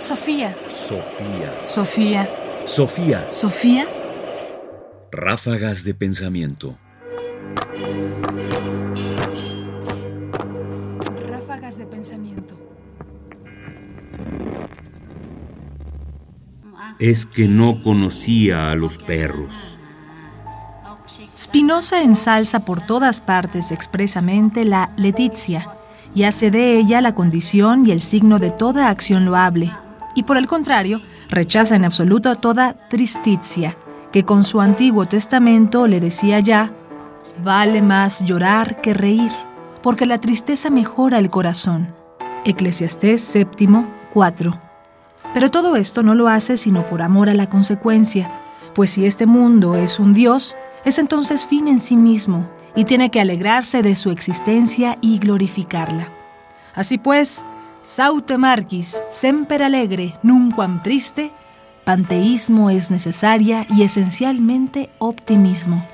Sofía. Sofía. Sofía. Sofía. Sofía. Ráfagas de pensamiento. Ráfagas de pensamiento. Es que no conocía a los perros. Spinoza ensalza por todas partes expresamente la letizia y hace de ella la condición y el signo de toda acción loable, y por el contrario, rechaza en absoluto toda tristitia, que con su Antiguo Testamento le decía ya, vale más llorar que reír, porque la tristeza mejora el corazón. Eclesiastés séptimo 4. Pero todo esto no lo hace sino por amor a la consecuencia, pues si este mundo es un Dios, es entonces fin en sí mismo y tiene que alegrarse de su existencia y glorificarla. Así pues, saute marquis, semper alegre, nunquam triste, panteísmo es necesaria y esencialmente optimismo.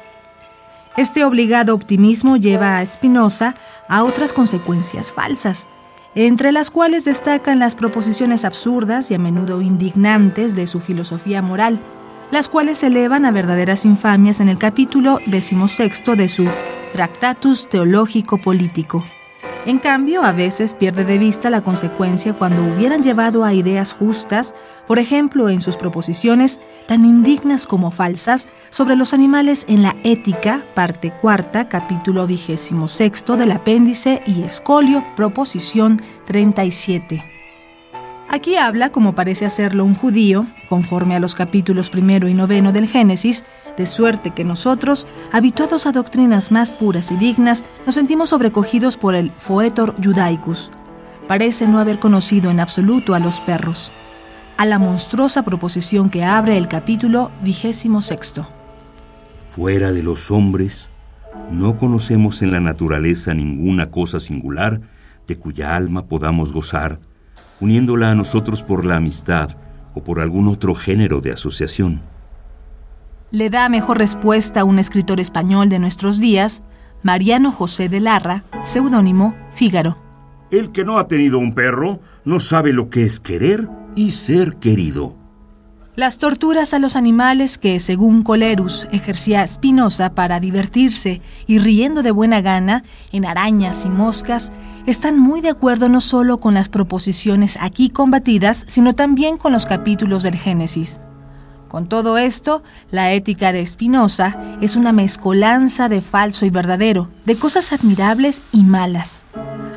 Este obligado optimismo lleva a Spinoza a otras consecuencias falsas, entre las cuales destacan las proposiciones absurdas y a menudo indignantes de su filosofía moral, las cuales se elevan a verdaderas infamias en el capítulo decimosexto de su Tractatus Teológico Político. En cambio, a veces pierde de vista la consecuencia cuando hubieran llevado a ideas justas, por ejemplo, en sus proposiciones tan indignas como falsas sobre los animales en la Ética, parte cuarta, capítulo vigésimo sexto del apéndice y escolio, proposición 37. Aquí habla, como parece hacerlo un judío, conforme a los capítulos primero y noveno del Génesis, de suerte que nosotros, habituados a doctrinas más puras y dignas, nos sentimos sobrecogidos por el foetor judaicus. Parece no haber conocido en absoluto a los perros. A la monstruosa proposición que abre el capítulo vigésimo sexto. Fuera de los hombres, no conocemos en la naturaleza ninguna cosa singular de cuya alma podamos gozar uniéndola a nosotros por la amistad o por algún otro género de asociación. Le da mejor respuesta a un escritor español de nuestros días, Mariano José de Larra, seudónimo Fígaro. El que no ha tenido un perro no sabe lo que es querer y ser querido. Las torturas a los animales que, según Colerus, ejercía Spinoza para divertirse y riendo de buena gana en arañas y moscas, están muy de acuerdo no solo con las proposiciones aquí combatidas, sino también con los capítulos del Génesis. Con todo esto, la ética de Spinoza es una mezcolanza de falso y verdadero, de cosas admirables y malas.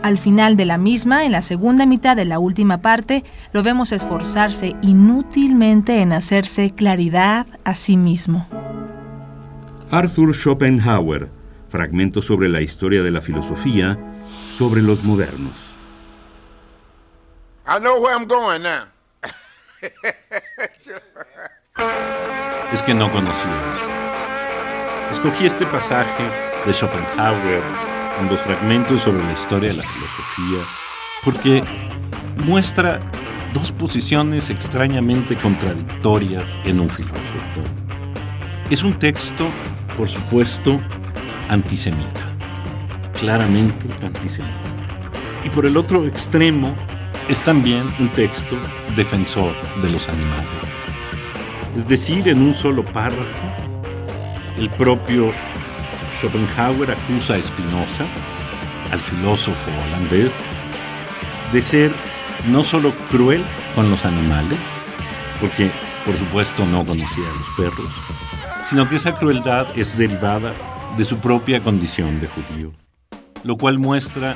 Al final de la misma, en la segunda mitad de la última parte, lo vemos esforzarse inútilmente en hacerse claridad a sí mismo. Arthur Schopenhauer, fragmento sobre la historia de la filosofía, sobre los modernos. es que no conocí Escogí este pasaje de Schopenhauer en los fragmentos sobre la historia de la filosofía, porque muestra dos posiciones extrañamente contradictorias en un filósofo. Es un texto, por supuesto, antisemita, claramente antisemita. Y por el otro extremo es también un texto defensor de los animales. Es decir, en un solo párrafo, el propio Schopenhauer acusa a Spinoza, al filósofo holandés, de ser no solo cruel con los animales, porque por supuesto no conocía a los perros, sino que esa crueldad es derivada de su propia condición de judío, lo cual muestra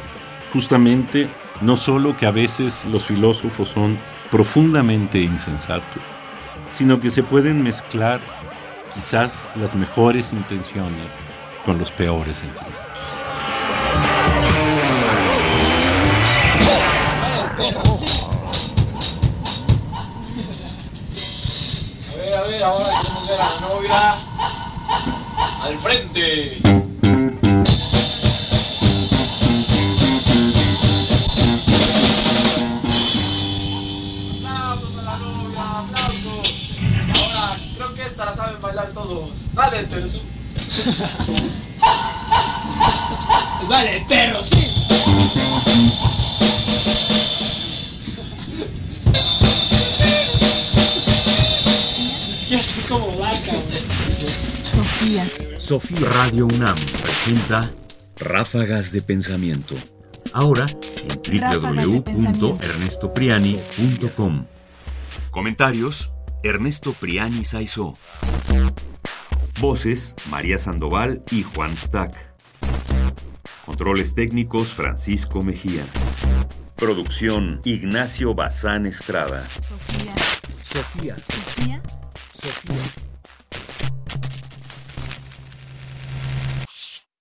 justamente no solo que a veces los filósofos son profundamente insensatos, sino que se pueden mezclar quizás las mejores intenciones con los peores sentimientos. A ver, a ver, ahora queremos ver a la novia. Al frente. Aplausos a la novia, aplausos. Ahora, creo que esta la saben bailar todos. Dale, Terzu. Vale, perro, sí. así como vaca. Sofía. Sofía Radio UNAM presenta Ráfagas de Pensamiento. Ahora en www.ernestopriani.com. Comentarios: Ernesto Priani Saizó. Voces: María Sandoval y Juan Stack. Controles técnicos: Francisco Mejía. Producción: Ignacio Bazán Estrada. Sofía. Sofía. Sofía. Sofía.